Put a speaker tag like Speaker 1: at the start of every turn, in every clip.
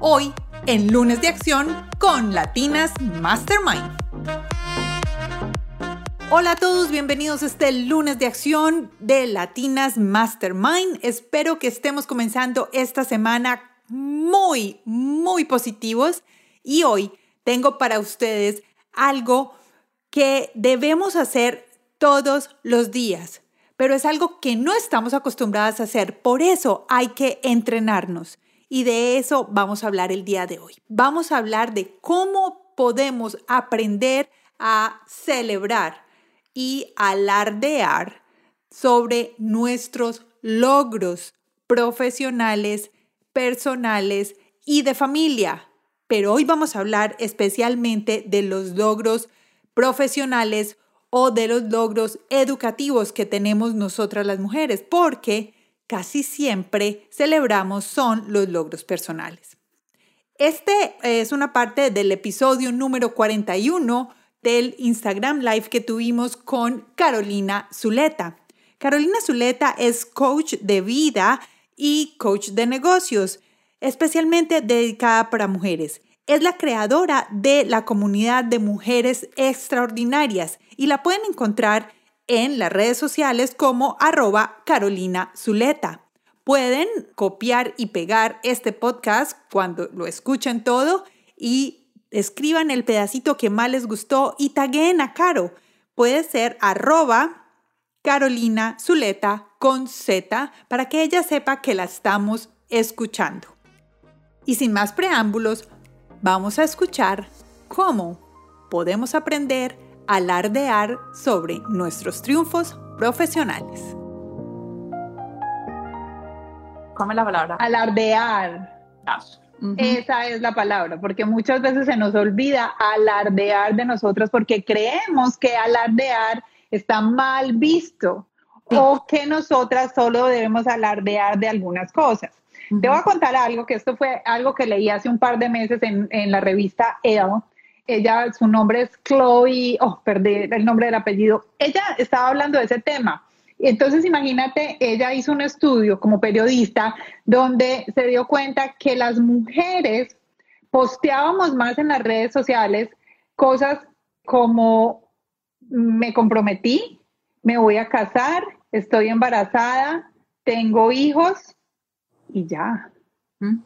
Speaker 1: hoy en Lunes de Acción con Latinas Mastermind. Hola a todos, bienvenidos a este lunes de acción de Latinas Mastermind. Espero que estemos comenzando esta semana muy, muy positivos y hoy tengo para ustedes algo que debemos hacer todos los días, pero es algo que no estamos acostumbradas a hacer, por eso hay que entrenarnos. Y de eso vamos a hablar el día de hoy. Vamos a hablar de cómo podemos aprender a celebrar y alardear sobre nuestros logros profesionales, personales y de familia. Pero hoy vamos a hablar especialmente de los logros profesionales o de los logros educativos que tenemos nosotras las mujeres, porque casi siempre celebramos son los logros personales. Este es una parte del episodio número 41 del Instagram Live que tuvimos con Carolina Zuleta. Carolina Zuleta es coach de vida y coach de negocios, especialmente dedicada para mujeres. Es la creadora de la comunidad de mujeres extraordinarias y la pueden encontrar en las redes sociales como arroba Carolina Zuleta. Pueden copiar y pegar este podcast cuando lo escuchen todo y escriban el pedacito que más les gustó y taguen a Caro. Puede ser arroba Carolina Zuleta con Z para que ella sepa que la estamos escuchando. Y sin más preámbulos, vamos a escuchar cómo podemos aprender alardear sobre nuestros triunfos profesionales.
Speaker 2: ¿Cómo es la palabra?
Speaker 3: Alardear. Esa es la palabra, porque muchas veces se nos olvida alardear de nosotros porque creemos que alardear está mal visto o que nosotras solo debemos alardear de algunas cosas. Te voy a contar algo, que esto fue algo que leí hace un par de meses en, en la revista Elle. Ella, su nombre es Chloe, oh, perdí el nombre del apellido. Ella estaba hablando de ese tema entonces, imagínate, ella hizo un estudio como periodista donde se dio cuenta que las mujeres posteábamos más en las redes sociales cosas como me comprometí, me voy a casar, estoy embarazada, tengo hijos y ya. ¿Mm?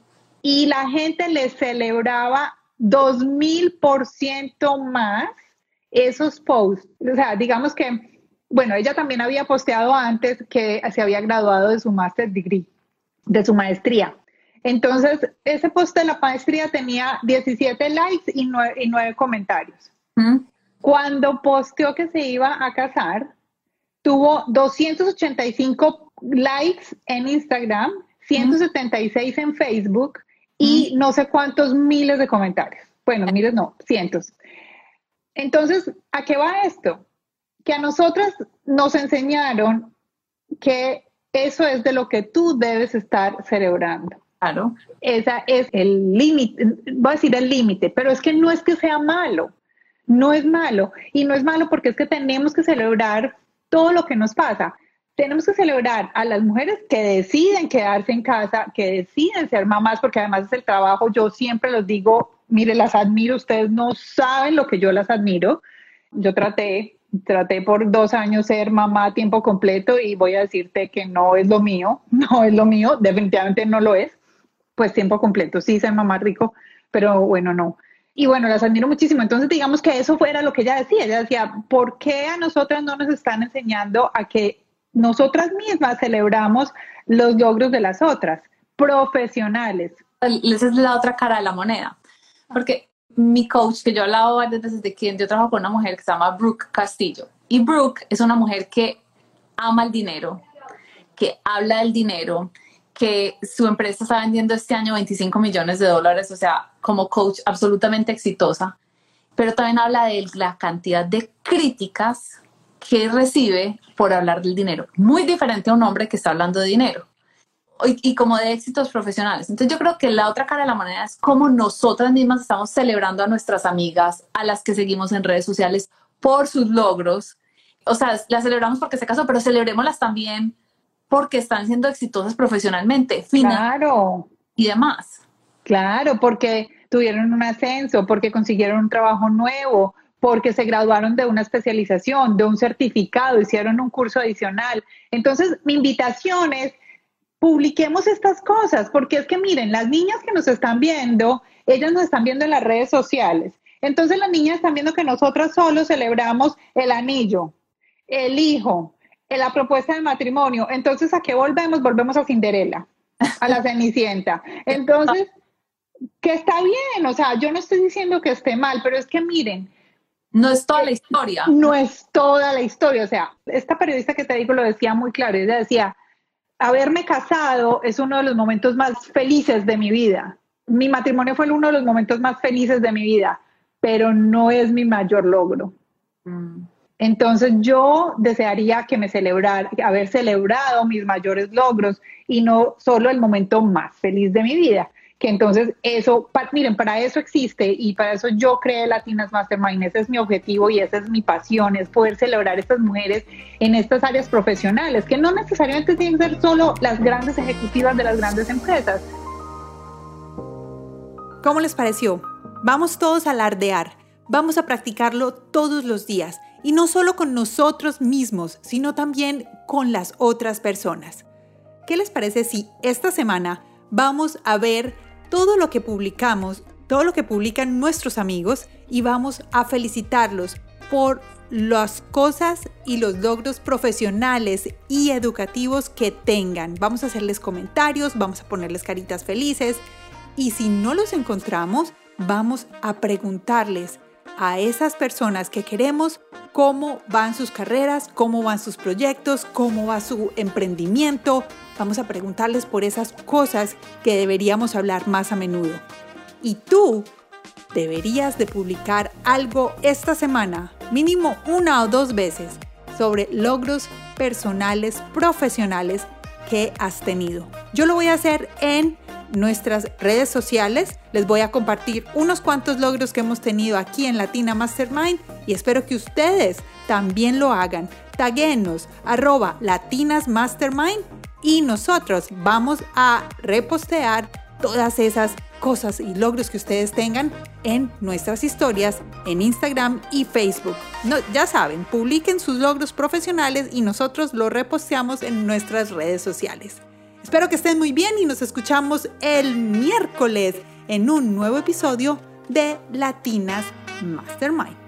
Speaker 3: Y la gente le celebraba dos mil por ciento más esos posts. O sea, digamos que bueno, ella también había posteado antes que se había graduado de su master degree, de su maestría. Entonces, ese post de la maestría tenía 17 likes y 9, comentarios. Mm. Cuando posteó que se iba a casar, tuvo 285 likes en Instagram, 176 en Facebook y no sé cuántos miles de comentarios. Bueno, miles no, cientos. Entonces, ¿a qué va esto? que a nosotras nos enseñaron que eso es de lo que tú debes estar celebrando.
Speaker 2: Claro.
Speaker 3: Esa es el límite, voy a decir el límite, pero es que no es que sea malo, no es malo. Y no es malo porque es que tenemos que celebrar todo lo que nos pasa. Tenemos que celebrar a las mujeres que deciden quedarse en casa, que deciden ser mamás, porque además es el trabajo. Yo siempre los digo, mire, las admiro, ustedes no saben lo que yo las admiro. Yo traté traté por dos años ser mamá a tiempo completo y voy a decirte que no es lo mío, no es lo mío, definitivamente no lo es. Pues tiempo completo, sí, ser mamá rico, pero bueno, no. Y bueno, las admiro muchísimo. Entonces, digamos que eso fuera lo que ella decía. Ella decía, ¿por qué a nosotras no nos están enseñando a que nosotras mismas celebramos los logros de las otras, profesionales?
Speaker 2: Esa es la otra cara de la moneda. Porque mi coach, que yo he hablado varias veces de quien yo trabajo con una mujer que se llama Brooke Castillo. Y Brooke es una mujer que ama el dinero, que habla del dinero, que su empresa está vendiendo este año 25 millones de dólares, o sea, como coach absolutamente exitosa, pero también habla de la cantidad de críticas que recibe por hablar del dinero. Muy diferente a un hombre que está hablando de dinero y, como de éxitos profesionales. Entonces yo creo que la otra cara de la moneda es cómo nosotras mismas estamos celebrando a nuestras amigas, a las que seguimos en redes sociales por sus logros. O sea, las celebramos porque se casó, pero celebrémoslas también porque están siendo exitosas profesionalmente,
Speaker 3: claro.
Speaker 2: y demás.
Speaker 3: Claro, porque tuvieron un ascenso, porque consiguieron un trabajo nuevo, porque se graduaron de una especialización, de un certificado, hicieron un curso adicional. Entonces, mi invitación es, publiquemos estas cosas, porque es que miren, las niñas que nos están viendo, ellas nos están viendo en las redes sociales. Entonces las niñas están viendo que nosotras solo celebramos el anillo, el hijo, la propuesta de matrimonio. Entonces, ¿a qué volvemos? Volvemos a Cinderela, a la Cenicienta. Entonces, que está bien, o sea, yo no estoy diciendo que esté mal, pero es que miren.
Speaker 2: No es toda la historia.
Speaker 3: No es toda la historia, o sea, esta periodista que te digo lo decía muy claro, ella decía, haberme casado es uno de los momentos más felices de mi vida. Mi matrimonio fue uno de los momentos más felices de mi vida, pero no es mi mayor logro. Mm. Entonces yo desearía que me celebrara, haber celebrado mis mayores logros y no solo el momento más feliz de mi vida. Que entonces eso, miren, para eso existe y para eso yo creé Latinas Mastermind. Ese es mi objetivo y esa es mi pasión, es poder celebrar a estas mujeres en estas áreas profesionales, que no necesariamente tienen que ser solo las grandes ejecutivas de las grandes empresas.
Speaker 1: ¿Cómo les pareció? Vamos todos a alardear, vamos a practicarlo todos los días y no solo con nosotros mismos, sino también con las otras personas. ¿Qué les parece si esta semana vamos a ver todo lo que publicamos, todo lo que publican nuestros amigos y vamos a felicitarlos por las cosas y los logros profesionales y educativos que tengan. Vamos a hacerles comentarios, vamos a ponerles caritas felices y si no los encontramos, vamos a preguntarles a esas personas que queremos cómo van sus carreras, cómo van sus proyectos, cómo va su emprendimiento. Vamos a preguntarles por esas cosas que deberíamos hablar más a menudo. Y tú deberías de publicar algo esta semana, mínimo una o dos veces, sobre logros personales, profesionales que has tenido. Yo lo voy a hacer en nuestras redes sociales. Les voy a compartir unos cuantos logros que hemos tenido aquí en Latina Mastermind y espero que ustedes también lo hagan. Taguenos arroba Latinas Mastermind y nosotros vamos a repostear todas esas cosas y logros que ustedes tengan en nuestras historias en Instagram y Facebook. No, ya saben, publiquen sus logros profesionales y nosotros los reposteamos en nuestras redes sociales. Espero que estén muy bien y nos escuchamos el miércoles en un nuevo episodio de Latinas Mastermind.